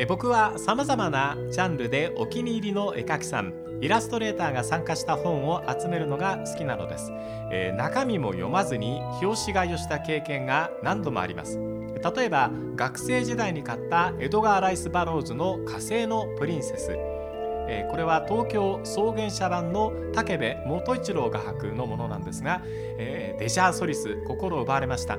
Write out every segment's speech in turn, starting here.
え僕はさまざまなジャンルでお気に入りの絵描きさんイラストレーターが参加した本を集めるのが好きなのです、えー中身も読まずに表紙買いをした経験が何度もあります。例えば学生時代に買ったエドガー・ライス・バローズの火星のプリンセス。えーこれは東京草原社版の武部元一郎画伯のものなんですが、えーデジャーソリス心を奪われました、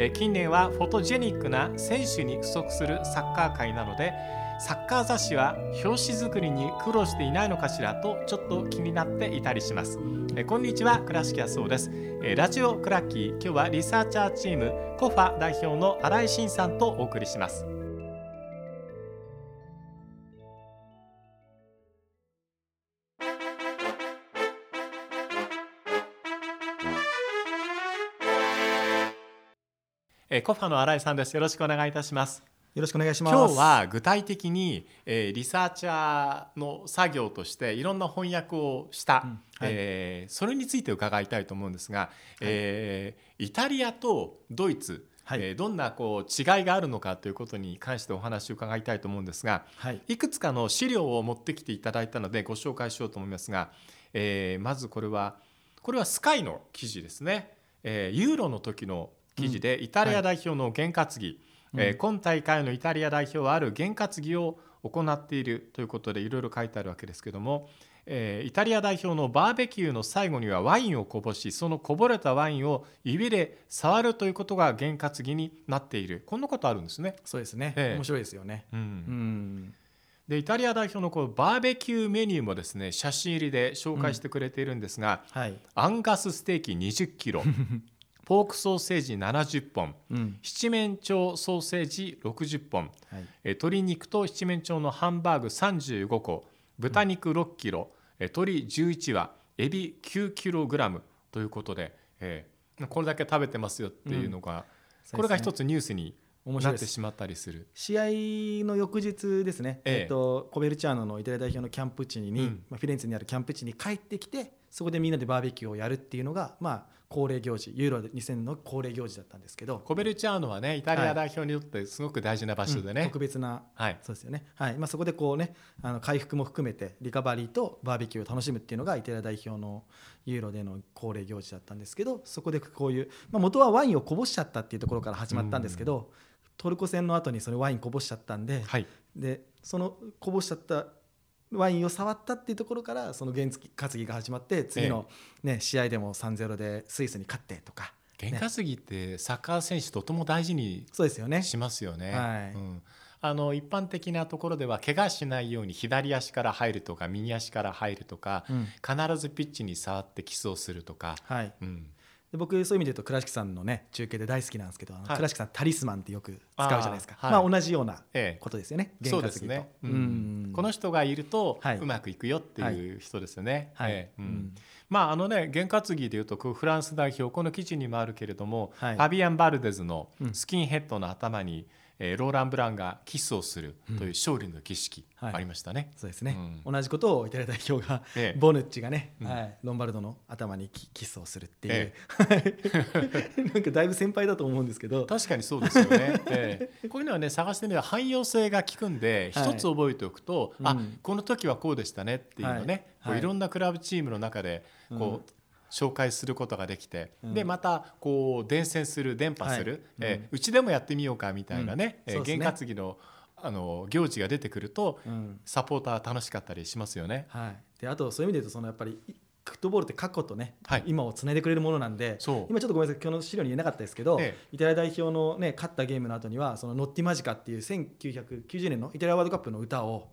え近年はフォトジェニックな選手に不足するサッカー界なのでサッカー雑誌は表紙作りに苦労していないのかしらとちょっと気になっていたりします、えこんにちは倉敷保雄です、えラジオクラッキー今日はリサーチャーチームコファ代表の荒井信さんとお送りします。えーコファの新井さんです。よろしくお願いいたします。よろしくお願いします。今日は具体的に、えーリサーチャーの作業としていろんな翻訳をした、うんはい。えーそれについて伺いたいと思うんですが、えーイタリアとドイツ、はい。えーどんなこう違いがあるのかということに関してお話を伺いたいと思うんですがはい。いくつかの資料を持ってきていただいたのでご紹介しようと思いますが、えーまずこれはこれはスカイの記事ですね、えーユーロの時の記事で、イタリア代表の験担ぎ、えー今大会のイタリア代表はある験担ぎを行っているということでいろいろ書いてあるわけですけども、えーイタリア代表のバーベキューの最後にはワインをこぼしそのこぼれたワインを指で触るということが験担ぎになっているこんなことあるんですね。そうですね。ええ面白いですよね。うんうん。でイタリア代表のこうバーベキューメニューもですね写真入りで紹介してくれているんですが、はい。アンガスステーキ20キロ ポークソーセージ70本うん。七面鳥ソーセージ60本はい。えー鶏肉と七面鳥のハンバーグ35個豚肉6キロ、えー鶏11羽エビ9キログラムということで、えーこれだけ食べてますよっていうのが、これが一つニュースにな。ってしまったりする。試合の翌日ですね。えええっとコベルチャーノのイタリア代表のキャンプ地に、うんまあフィレンツェにあるキャンプ地に帰ってきて、そこでみんなでバーベキューをやるっていうのがまあ恒例行事、ユーロ2000の恒例行事だったんですけど、コベルチャーノはねイタリア代表にとってすごく大事な場所でね、うん特別なはい、そうですよね。はい。まあそこでこうね、あの回復も含めてリカバリーとバーベキューを楽しむっていうのがイタリア代表のユーロでの恒例行事だったんですけど、そこでこういうまあ元はワインをこぼしちゃったっていうところから始まったんですけど、トルコ戦の後にそのワインこぼしちゃったんで、はい。でそのこぼしちゃったワインを触ったっていうところからその原担ぎが始まって次のね試合でも3-0でスイスに勝ってとか、験担ぎってサッカー選手とても大事にそうですよね。しますよね。はい。うん、あの一般的なところでは怪我しないように左足から入るとか右足から入るとか、うん。必ずピッチに触ってキスをするとか、はい。うん、で僕そういう意味で言うと倉敷さんのね中継で大好きなんですけど、はい。倉敷さんタリスマンってよく使うじゃないですか。まあ同じようなええ。ことですよね。そう験担ぎとですね、ううん。んこの人がいるとはい。うまくいくよっていう人ですよね。はい。ええ。うん。うん。まああのね験担ぎでいうとフランス代表この記事にもあるけれども、はい。ファビアン・バルデズのうんスキンヘッドの頭に、えーローラン・ブランがキスをするという勝利の儀式はい。ありましたね。そうですね、う同じことをイタリア代表が、ええ。ボヌッチがね、うん。はい、ロンバルドの頭にキキスをするっていう、え なんかだいぶ先輩だと思うんですけど。確かにそうですよね、ええ。こういうのはね探してみれば汎用性が効くんではい。一つ覚えておくと、あうん。この時はこうでしたねっていうのね、はい。こうはいいろんなクラブチームの中でこう、うん紹介することができて、うん。でまたこう伝染する伝播する、はい。えうちでもやってみようかみたいなね、えうね。験担ぎのあの行事が出てくるとうん。サポーター楽しかったりしますよね。はい、であとそういう意味で言うとそのやっぱりいフットボールって過去とね、はい。今をつないでくれるものなんで今ちょっとごめんなさい今日の資料に言えなかったですけど、えイタリア代表の、ね、勝ったゲームの後にはそのノッティマジカっていう1990年のイタリアワールドカップの歌を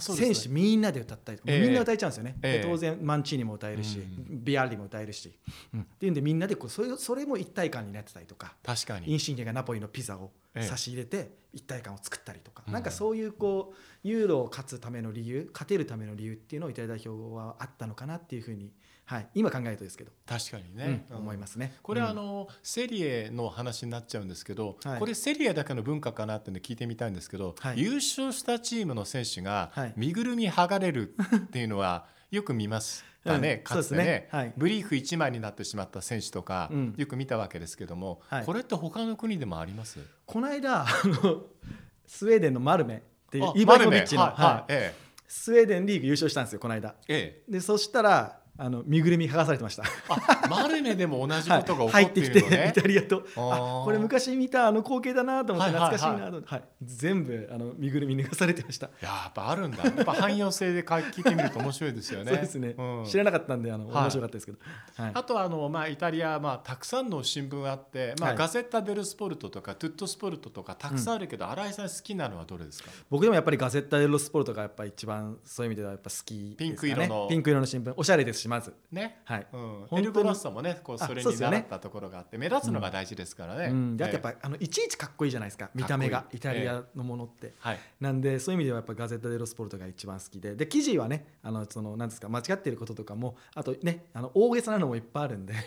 選ね。手みんなで歌ったりええ。みんな歌えちゃうんですよね、当然マンチーニも歌えるし、うビアリも歌えるし、っていうんでみんなでこうそれそれも一体感になってたりとか確かに。インシンゲがナポリのピザをええ。差し入れて一体感を作ったりとか、うん。なんかそういうこうユーロを勝つための理由勝てるための理由っていうのをイタリア代表はあったのかなっていうふうに、はい、今考えるとですけど、確かにね、うん思いますね。これはあうん。の、セリエの話になっちゃうんですけど、はい。これセリエだけの文化かなって聞いてみたいんですけど、はい。優勝したチームの選手がはい。身ぐるみ剥がれるっていうのはよく見ましたね、うんかつてね。ね。はい。ブリーフ1枚になってしまった選手とか、うん。よく見たわけですけども、はい。これって他の国でもあります？この間あの スウェーデンのマルメっていうあイブラヒモビッチの、スウェーデンリーグ優勝したんですよこの間。ええ。でそしたらあの身ぐるみ剥がされてました。マルネでも同じことが起こ入っっててきてイタリアとこれ昔見たあの光景だなと思ってはいはいはい。懐かしいなと思って、はい。全部あの身ぐるみ脱がされてました、やっぱあるんだ。やっぱ汎用性でか聞いてみると面白いですよね。そうですね、うん。知らなかったんであの、はい。面白かったですけど、はい。あとはあの、まあ、イタリア、まあ、たくさんの新聞があって、まあはい。ガゼッタ・デル・スポルトとかトゥット・スポルトとかたくさんあるけど、新井さん好きなのはどれですか？僕でもやっぱりガゼッタ・デロスポルトがやっぱ一番そういう意味ではやっぱ好きね、ピンク色の。ピンク色の新聞。おしゃれですしまずね。はい。うん、エルゴラッサもねこうあそれに習ったところがあって、目立つのが大事ですからね。うん、であとやっえぱ、あのいちいちかっこいいじゃないですか。見た目がイタリアのものって、えはい。なんでそういう意味ではやっぱガゼッタ・デロスポルトが一番好きで。で記事はねあのそのなんですか間違っていることとかもあとねあの大げさなのもいっぱいあるんで。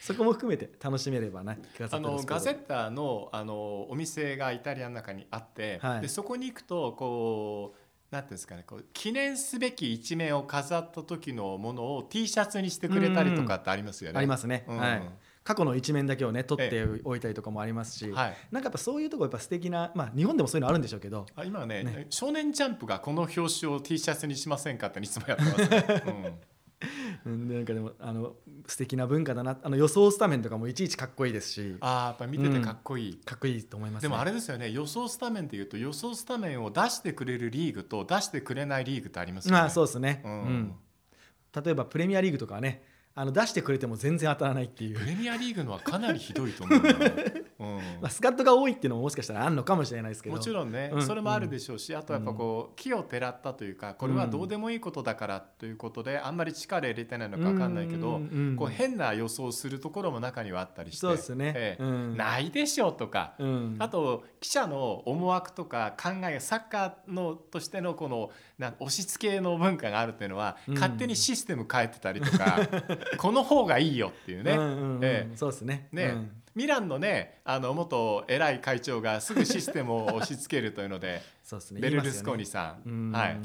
そこも含めて楽しめればねあのガゼッッタのあのお店がイタリアの中にあって、はい。でそこに行くとこうなんていうんですかねこう記念すべき一面を飾った時のものを T シャツにしてくれたりとかってありますよね。ありますね、うん。はい、過去の一面だけをね撮っておいたりとかもありますし、はい。なんかやっぱそういうとこやっぱ素敵なまあ日本でもそういうのあるんでしょうけど。あ今はねね。少年ジャンプがこの表紙を T シャツにしませんかっていつもやってます、ね。うんなんかでもあの素敵な文化だなあの予想スタメンとかもいちいちかっこいいですし。あーやっぱ見ててかっこいい、かっこいいと思います、ね、でもあれですよね予想スタメンでいうと予想スタメンを出してくれるリーグと出してくれないリーグってありますよね。まあそうですね、ううんん。例えばプレミアリーグとかはねあの出してくれても全然当たらないっていう。プ、レミアリーグのはかなりひどいと思うんだよね、うん。まあ、スカットが多いっていうのももしかしたらあるのかもしれないですけど。もちろんね、うんそれもあるでしょうし、あとやっぱこう木をてらったというかこれはどうでもいいことだからということであんまり力入れてないのか分かんないけど、こう変な予想をするところも中にはあったりして。そうですね。ええ。うん。ないでしょとか、うん。あと記者の思惑とか考えサッカーのとしてのこのなん押し付けの文化があるっていうのは、うん。勝手にシステム変えてたりとか この方がいいよっていうね。うんうんうん。ええ。そうですね。ねうん。ミランのねあの元偉い会長がすぐシステムを押し付けるというので そうですね。ベルルスコーニさん、うん。はい、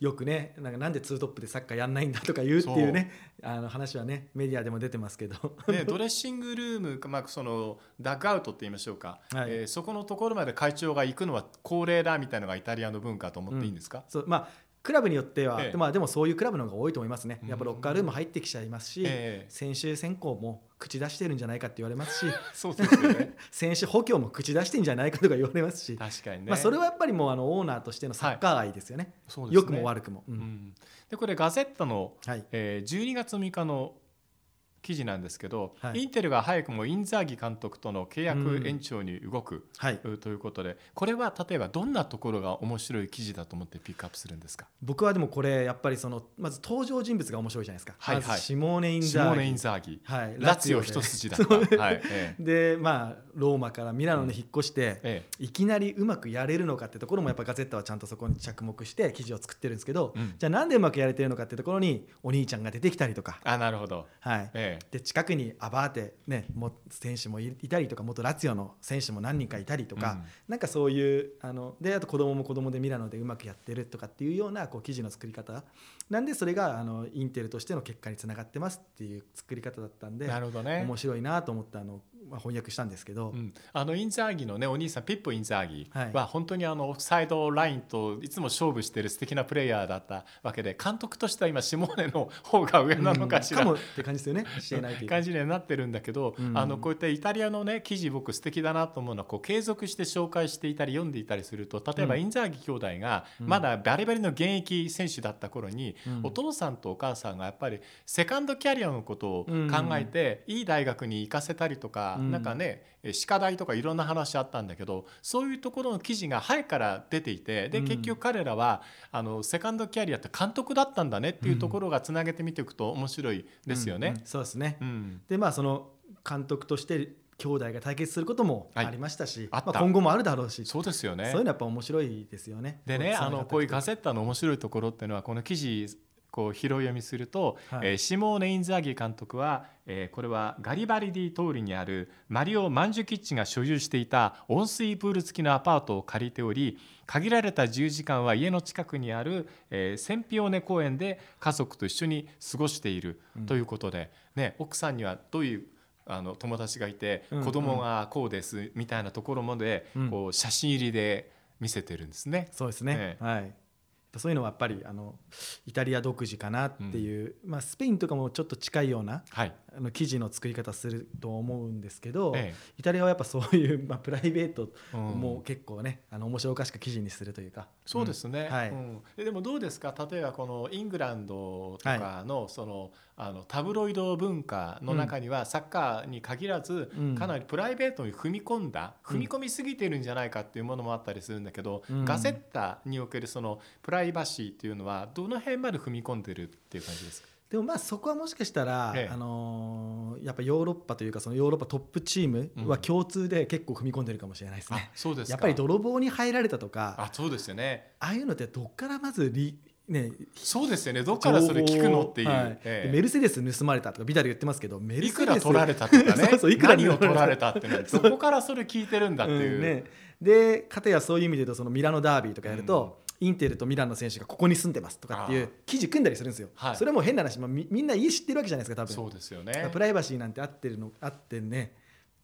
よくねなんかなんでツートップでサッカーやんないんだとか言うっていうねあの話はねメディアでも出てますけど。でドレッシングルーム、まあ、そのダッグアウトって言いましょうか、はい。えーそこのところまで会長が行くのは恒例だみたいなのがイタリアの文化と思っていいんですか、そうまあクラブによっては、ええ。まあ、でもそういうクラブの方が多いと思いますね。うん。やっぱロッカールーム入ってきちゃいますし、ええ。選手選考も口出してるんじゃないかって言われますしそうですよね。選手補強も口出してんじゃないかとか言われますし、確かにね、まあ、それはやっぱりもうあのオーナーとしてのサッカー愛ですよね,、そうですね。良くも悪くも、うん。うん。でこれガゼッタの、はい。えー12月6日の記事なんですけど、はい。インテルが早くもインザーギ監督との契うん。約延長に動く、はい、ということでこれは例えばどんなところが面白い記事だと思ってピックアップするんですか？僕はでもこれやっぱりそのまず登場人物が面白いじゃないですか、はいはい。シモーネ・インシザーギ。ンザーギ。はい、ラツィオで。一筋だ。った、はい。えでまあローマからミラノに引っ越して、ええ。いきなりうまくやれるのかってところもやっぱガゼッタはちゃんとそこに着目して記事を作ってるんですけど、うん。じゃあなんでうまくやれてるのかってところにお兄ちゃんが出てきたりとか、あなるほど、はい、ええで近くにアバーテ、ね、も選手もいいたりとか元ラツィオの選手も何人かいたりとか、うん。なんかそういうあのであと子供も子供でミラノでうまくやってるとかっていうようなこう記事の作り方。なんでそれがあのインテルとしての結果につながってますっていう作り方だったんでなるほどね。面白いなと思ってあの、まあ、翻訳したんですけど、うん、あのインザーギのねお兄さんピッポインザーギ。は本当にあのオフサイドラインといつも勝負してる素敵なプレイヤーだったわけで監督としては今シモーネの方が上なのかしら、うん。もって感じですよね。感じにはなってるんだけど、うん。あのこういったイタリアのね記事僕素敵だなと思うのはこう継続して紹介していたり読んでいたりすると例えばうんインザーギ兄弟がうん。まだバリバリの現役選手だった頃に、うん。お父さんとお母さんがやっぱりセカンドキャリアのことを考えて、いい大学に行かせたりとか、うん。なんかねえ歯科大とかいろんな話あったんだけどそういうところの記事が早くから出ていてでうん。結局彼らはあのセカンドキャリアって監督だったんだねっていうところがつなげてみていくと面白いですよね。うんうんそうですね、うん。でまあその監督として兄弟が対決することもはい。ありましたし、あった。まあ、今後もあるだろうしそうですよね。そういうのやっぱ面白いですよね。でねあのこういうガセゼッタの面白いところっていうのはこの記事こう拾い読みすると、はい。えーシモーネ・インザーギ監督は、えーこれはガリバリディ通りにあるマリオ・マンジュキッチが所有していた温水プール付きのアパートを借りており限られた自由時間は家の近くにある、えーセンピオーネ公園で家族と一緒に過ごしているということで、ね、奥さんにはどういうあの友達がいて、うん。子供がこうですみたいなところまで、うん。こう写真入りで見せてるんですね。そうですね、ええ。はいそういうのはやっぱりあのイタリア独自かなっていう、まあ、スペインとかもちょっと近いようなはい、あの生地の作り方すると思うんですけど、えイタリアはやっぱそういう、まあ、プライベートえうん。も結構ね、あの面白おかしく記事にするというか。そうですね、はい。うん。ででもどうですか？例えばこのイングランドとかのそのあのタブロイド文化の中にはサッカーに限らずうん。かなりプライベートに踏み込んだうん。踏み込みすぎてるんじゃないかっていうものもあったりするんだけどうん。ガゼッタにおけるそのプライバシーっていうのはどの辺まで踏み込んでるっていう感じですか？でもまあそこはもしかしたら、ええ。あのーやっぱヨーロッパというかそのヨーロッパトップチームは共通で結構踏み込んでるかもしれないですあね。そうですか。やっぱり泥棒に入られたとかああそうですよね。あいうのってどっからまずリ、ね、そうですよね。どっからそれ聞くのっていう、はい。ええ。でメルセデス盗まれたとかビダル言ってますけどメルいセデスくら取られたとかね。そうそういくら何を取られた。ってのはどこからそれ聞いてるんだっていう、うんね、でかたやそういう意味で言うとそのミラノダービーとかやると、インテルとミラノの選手がここに住んでますとかっていう記事組んだりするんですよ、はい。それも変な話、まあ、みみんな家知ってるわけじゃないですか多分。そうですよね。プライバシーなんてあってるのあってね。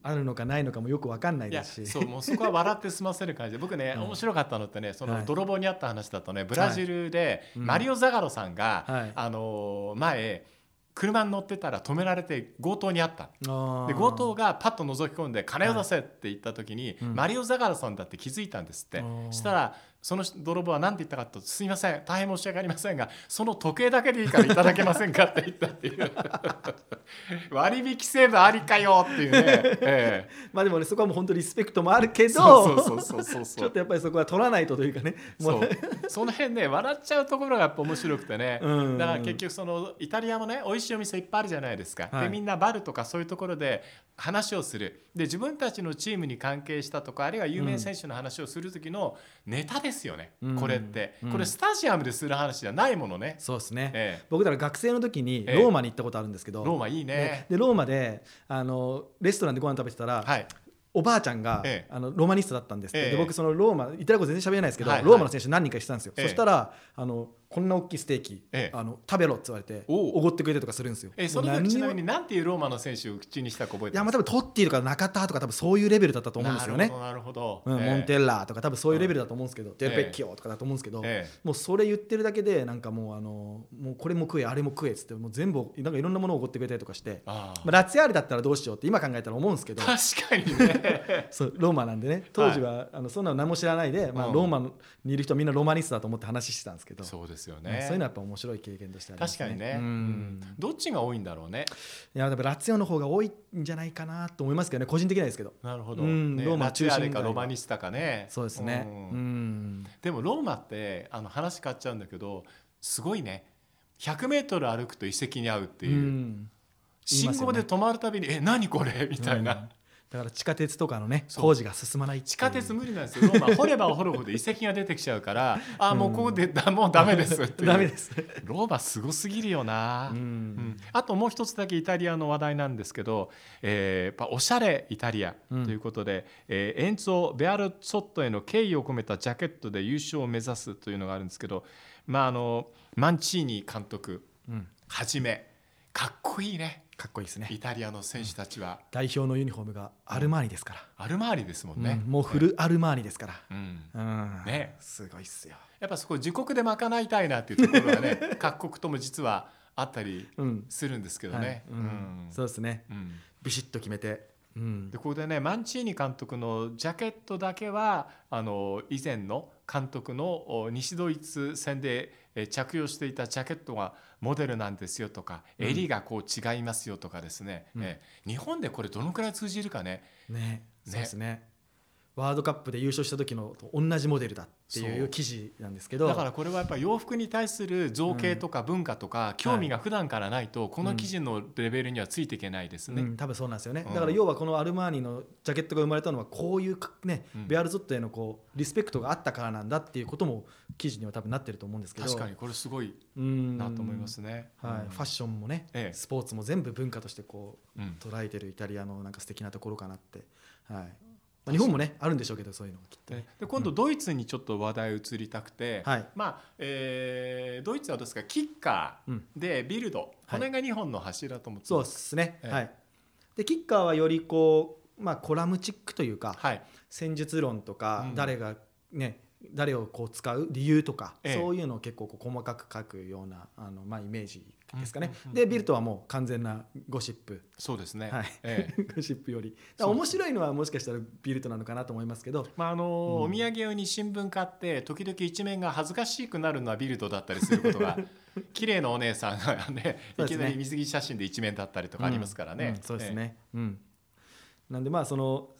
あるのかないのかもよく分かんないですし。そうもうそこは笑って済ませる感じで僕ね、うん。面白かったのってねそはい。の泥棒にあった話だとねブラジルでうん。マリオ・ザガロさんが、はい。あのー前車に乗ってたら止められて強盗にあった。で強盗がパッと覗き込んで金を出せって言った時に、うん。マリオ・ザガロさんだって気づいたんですって。したらその泥棒は何て言ったかと「すいません大変申し訳ありませんがその時計だけでいいからいただけませんか?」って言ったっていう。割引制度ありかよっていうね、え まあでもねそこはもう本当リスペクトもあるけえどちょっとやっぱりそこは取らないとというかね。もそう。その辺ね笑っちゃうところがやっぱ面白くてね、うん。だから結局そのイタリアもね美味しいお店いっぱいあるじゃないですか、はい。でみんなバルとかそういうところで話をする。で自分たちのチームに関係したとかあるいは有名選手の話をする時のネタですよね、うん。これって、うん。これスタジアムでする話じゃないものね、そうですね、え僕だから学生の時にええ。ローマに行ったことあるんですけど、えローマいいね。ね。でローマであのレストランでご飯食べてたら、はい。おばあちゃんが、ええ。あのロマニストだったんですって、ええ。で僕そのローマイタリア語全然喋れないですけど、はいはい。ローマの選手何人かしてたんですよ、ええ。そしたらあのこんな大きいステーキ、ええ。あの食べろって言われておごってくれたりとかするんですよ。えそのちなみに何ていうローマの選手を口にしたか覚えいてます？やまあ多分トッティとか中田とか多分そういうレベルだったと思うんですよね。なるほどうんモンテッラーとか多分そういうレベルだと思うんですけど、ええデルペッキオとかだと思うんですけど、ええ。もうそれ言ってるだけでなんかもうあのもうこれも食えあれも食えっつってもう全部なんかいろんなものをおごってくれたりとかして、まあ、ラツィアーレだったらどうしようって今考えたら思うんですけど確かにね。そうローマなんでね。当時は、あのそんなの何も知らないで、まあ、うん。ローマにいる人はみんなロマニストだと思って話してたんですけど、そうですよまあねそういうのはやっぱ面白い経験としてありますね。確かにね、ううん。んどっちが多いんだろうね。いやでもラツィオの方が多いんじゃないかなと思いますけどね。個人的にはですけど。なるほど、うん。ね、ローマラツィアレ中心街かロマニスタかね。そうですね。ううん。んでもローマってあの話変わっちゃうんだけどすごいね。100m 歩くと遺跡に会うっていう、信号で止まるたびに「え何これ?」みたいな、うんだから地下鉄とかのね工事が進まない地下鉄無理なんですよ。ローマ掘れば掘るほど遺跡が出てきちゃうから「あもうここでだもうダメです」って ダメです。ローマすごすぎるよな、ううん。んあともう一つだけイタリアの話題なんですけど、えーやっぱおしゃれイタリアとうん。いうことで、えーエンツォ・ベアルツォットへの敬意を込めたジャケットで優勝を目指すというのがあるんですけど、まあ、あのマンチーニ監督うん。はじめかっこいいね。かっこいいですね。イタリアの選手たちは。代表のユニフォームがアルマーニですから、アルマーニですもんね、うん。もうフルアルマーニですから、うん。うん。ね。すごいっすよ、やっぱそこ自国で賄いたいなっていうところがね 各国とも実はあったりうん。するんですけどはい。ね。うん。うん。そうですね。うん。ビシッと決めて、うん。でここでねマンチーニ監督のジャケットだけはあの以前の監督のお西ドイツ戦でえー着用していたジャケットがモデルなんですよとか、うん。襟がこう違いますよとかですね、うん。えー日本でこれどのくらい通じるかねね。そうですねワールドカップで優勝した時のと同じモデルだっていそうう記事なんですけど。だからこれはやっぱり洋服に対する造形とか文化とか興味が普段からないとこの記事のレベルにはついていけないですね。うん、多分そうなんですよね、うん。だから要はこのアルマーニのジャケットが生まれたのはこういうかね、うん。ベアルゾットへのこうリスペクトがあったからなんだっていうことも記事には多分なってると思うんですけど。確かにこれすごいうんなと思いますね。はいうん。ファッションもね、ええ。スポーツも全部文化としてこううん。捉えてるイタリアのなんか素敵なところかなって、はいまあ、日本もねあるんでしょうけどそういうのがきっとね。でで今度ドイツにちょっと話題移りたくて、はい。まあえードイツはどうですか？キッカうん。ーでビルド、これが日本の柱と思ってそうまですすね、ええ。はい。でキッカーはよりこう、まあ、コラムチックというか、はい。戦術論とか、うん。誰がね誰をこう使う理由とか、ええ。そういうのを結構こう細かく書くようなあの、まあ、イメージですかね、でビルトはもう完全なゴシップ。そうですね、はい。ええ。ゴシップより。面白いのはもしかしたらビルトなのかなと思いますけど。まああのうん。お土産用に新聞買って時々一面が恥ずかしくなるのはビルドだったりすることが 綺麗なお姉さんがねいきなり水着写真で一面だったりとかありますからね、うんうんそうですね、うん。なんでまあそのえ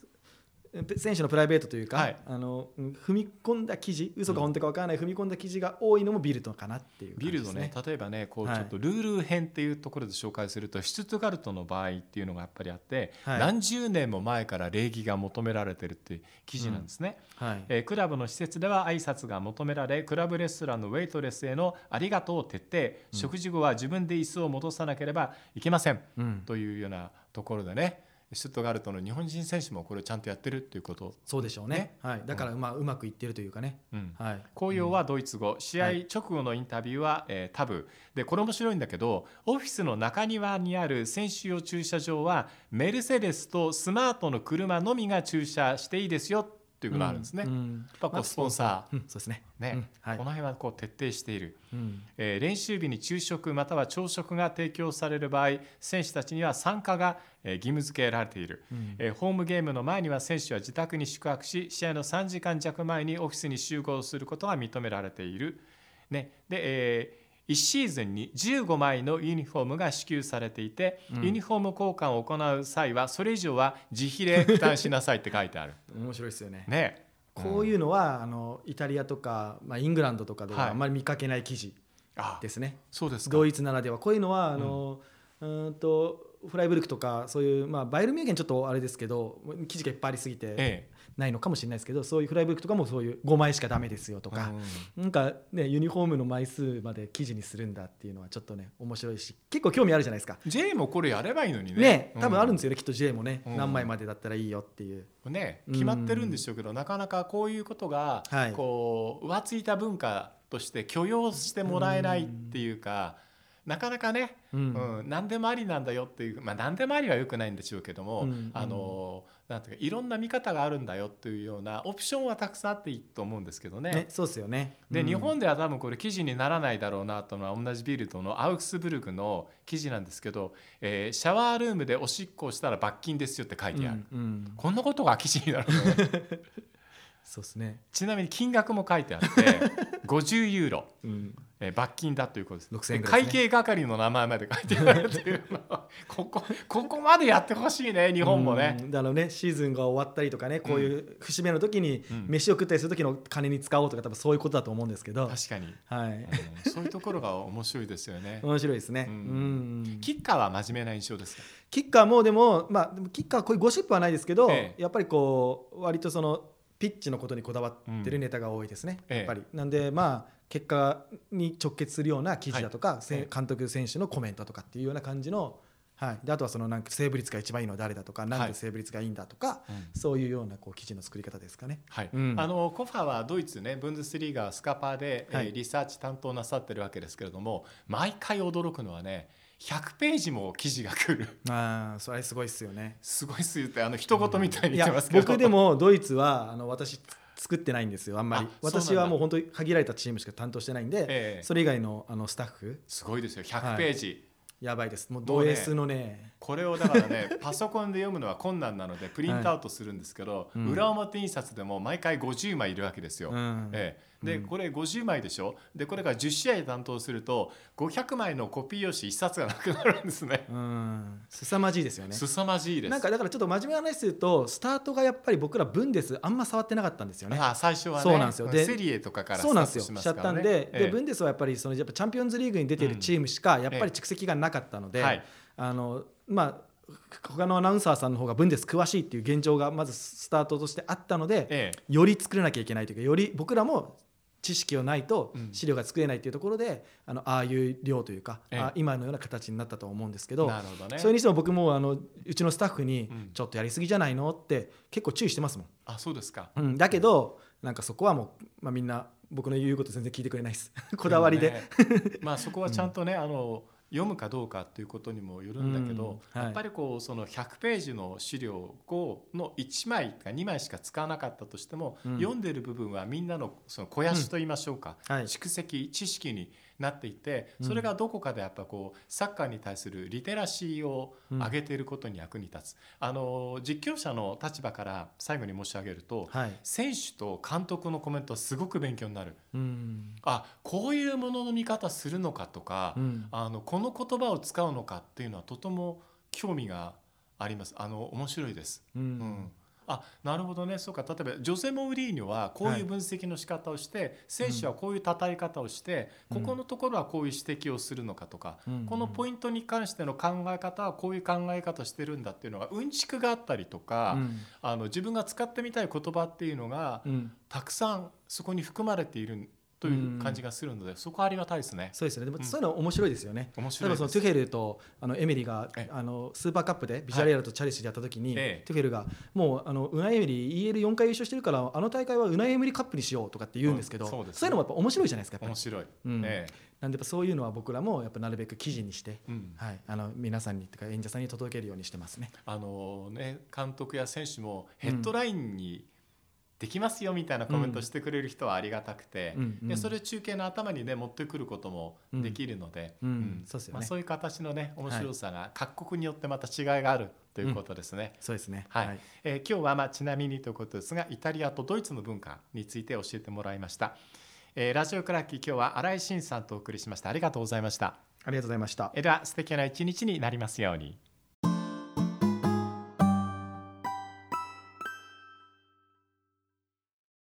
選手のプライベートというか、はい。あのうん踏み込んだ記事嘘か本当か分からない踏み込んだ記事が多いのもビルトかなっていうビルドね。ね例えばねこうはい。ちょっとルール編っていうところで紹介すると、シュツットガルトの場合っていうのがやっぱりあって、はい。何十年も前から礼儀が求められてるっていう記事なんですね、はい。えークラブの施設では挨拶が求められクラブレストランのウェイトレスへのありがとうを徹底、食事後は自分で椅子を戻さなければいけません、うん。というようなところでねシュットガルトの日本人選手もこれをちゃんとやってるっていうこと、そうでしょうね。ね。はい、だからまあうまくいってるというかね、うん。はい、公用はドイツ語、試合はい直後のインタビューは、えータブ。でこれ面白いんだけどオフィスの中庭にある選手用駐車場はメルセデスとスマートの車のみが駐車していいですよっていうのがあるんですね。やっぱこうスポンサうん。そうですね。ー、ねこの辺はこう徹底している、うん。えー練習日に昼食または朝食が提供される場合選手たちには参加が、えー義務付けられている、うん。えーホームゲームの前には選手は自宅に宿泊し試合の3時間弱前にオフィスに集合することが認められている、ね。でえ1シーズンに15枚のユニフォームが支給されていて、うん。ユニフォーム交換を行う際はそれ以上は自費で負担しなさいって書いてある。面白いですよね。ね。こういうのはあのイタリアとか、まあ、イングランドとかではい。はあんまり見かけない記事あですね、そうですか。ドイツならでは。こういうのはあの、うーんとフライブルクとかそういう、まあ、バイエルンミュンヘンちょっとあれですけど記事がいっぱいありすぎてえないのかもしれないですけど、そういうフライブルクとかもそういう5枚しかダメですよとえか、うん。なんかねユニフォームの枚数まで記事にするんだっていうのはちょっとね面白いし結構興味あるじゃないですか。J もこれやればいいのにね。ね多分あるんですよ、よね、きっと J もね、うん。何枚までだったらいいよっていう。ねうん。決まってるんでしょうけど、なかなかこういうことが、はい。こう浮ついた文化として許容してもらえないっていうか、なかなかね、ううんん何でもありなんだよっていう、まあ、何でもありはよくないんでしょうけども、うん。あのなんていうかいろんな見方があるんだよっていうようなオプションはたくさんあっていいと思うんですけどね。ね、そうですよね。で、うん日本では多分これ記事にならないだろうなというのは同じビルドのアウクスブルクの記事なんですけど、えーシャワールームでおしっこをしたら罰金ですよって書いてある、うんうんこんなことが記事になるの？そうですね。ちなみに金額も書いてあって 50ユーロ、うんえー罰金だということです。6000円でぐらいですね。会計係の名前まで書いてあるっていうの。ここここまでやってほしいね日本もね、うんだからね。シーズンが終わったりとかねこういう節目の時にうん。飯を食ったりする時の金に使おうとか多分そういうことだと思うんですけど、確かに、はい、うんそういうところが面白いですよね。面白いですね。ううん。んキッカーは真面目な印象ですか？キッカーもでもまあでもキッカーはこういうゴシップはないですけど、ええ。やっぱりこう割とそのピッチのことにこだわってるネタが多いですね、ええ。やっぱり。なんでまあ結果に直結するような記事だとか、せはい。ええ監督選手のコメントとかっていうような感じの、はい、であとはそのなんかセーブ率が一番いいのは誰だとか、なんでセーブ率がいいんだとか、うん。そういうようなこう記事の作り方ですかね。はい。うん。あのコファはドイツねブンデスリーガスカパーで、えーはいリサーチ担当なさってるわけですけれども毎回驚くのはね100ページも記事が来る。ああそれすごいですよね。すごいっすよってあの一言みたいに言ってますけど、僕でもドイツはあの私作ってないんですよあんまり。私はもう本当に限られたチームしか担当してないんで、ええ。それ以外のあのスタッフ。すごいですよ。100ページ、やばいです。もうド S のねこれをだからね パソコンで読むのは困難なのでプリントアウトするんですけど、うん。裏表印刷でも毎回50枚いるわけですよ。うん。ええ。でうん。これ50枚でしょ？でこれが10試合担当すると500枚のコピー用紙1冊がなくなるんですね。うん。凄まじいですよね。凄まじいです。なんかだからちょっと真面目な話するとスタートがやっぱり僕らブンデスあんま触ってなかったんですよね。あ最初はねそうなんですよ。でセリエとかからそうなんですよ。スタートしちゃったんで,、ええ。でブンデスはやっぱりそのやっぱチャンピオンズリーグに出てるチームしかやっぱり蓄積がなかったので、はい。あのまあ他のアナウンサーさんの方がブンデス詳しいっていう現状がまずスタートとしてあったので、ええ。より作らなきゃいけないというかより僕らも知識がないとうん。資料が作れないというところで、あのああいう量というか、ええ。あ今のような形になったと思うんですけど、ね。それにしても僕もあのうちのスタッフにうん。ちょっとやりすぎじゃないのって結構注意してますもん。あそうですか。うん、だけどなんかそこはもう、まあ、みんな僕の言うこと全然聞いてくれないです。こだわりで、もねまあそこはちゃんとね、あの読むかどうかということにもよるんだけど、やっぱりこうその100ページの資料をの1枚か2枚しか使わなかったとしても、うん。読んでる部分はみんなのその肥やしと言いましょうか、はい。蓄積知識になっていてうん。それがどこかでやっぱこうサッカーに対するリテラシーを上げていることに役に立つ、あの実況者の立場から最後に申し上げると、はい。選手と監督のコメントはすごく勉強になる。うんあこういうものの見方するのかとか、うん。あのこの言葉を使うのかっていうのはとても興味があります。あの面白いです。ううんんあなるほどね。そうか。例えばジョゼ・モウリーニョはこういう分析の仕方をして、選手はこういう叩き方をして、うん。ここのところはこういう指摘をするのかとか、うん。このポイントに関しての考え方はこういう考え方してるんだっていうのがうんちくがあったりとか、うん。あの自分が使ってみたい言葉っていうのがうん。たくさんそこに含まれているという感じがするので、そこはありがたいですね。そうですよね。でもうん。そういうの面白いですよね。面白いです。例えばそのトゥヘルとあのエメリがええ。あのスーパーカップでビジャレアルとチェルシーでやった時に、ええトゥヘルがもうあのウナイエメリ EL4 回優勝してるからあの大会はウナイエメリカップにしようとかって言うんですけど、うんそうですね。そういうのもやっぱ面白いじゃないですか面白い、うん。えなんでやっぱそういうのは僕らもやっぱなるべく記事にして、えうん。はい、あの皆さんにとか演者さんに届けるようにしてますね。あのね監督や選手もヘッドラインにできますよみたいなコメントしてくれる人はありがたくて、うんうん。でそれ中継の頭にね持ってくることもできるので、うんそうですよね。まあ、そういう形のね面白さが各国によってまた違いがあるということですね。そうですね。はい。えー今日はまあちなみにということですがイタリアとドイツの文化について教えてもらいました、えーラジオクラッキー今日は新井慎さんとお送りしました。ありがとうございました。ありがとうございました。えーでは素敵な一日になりますように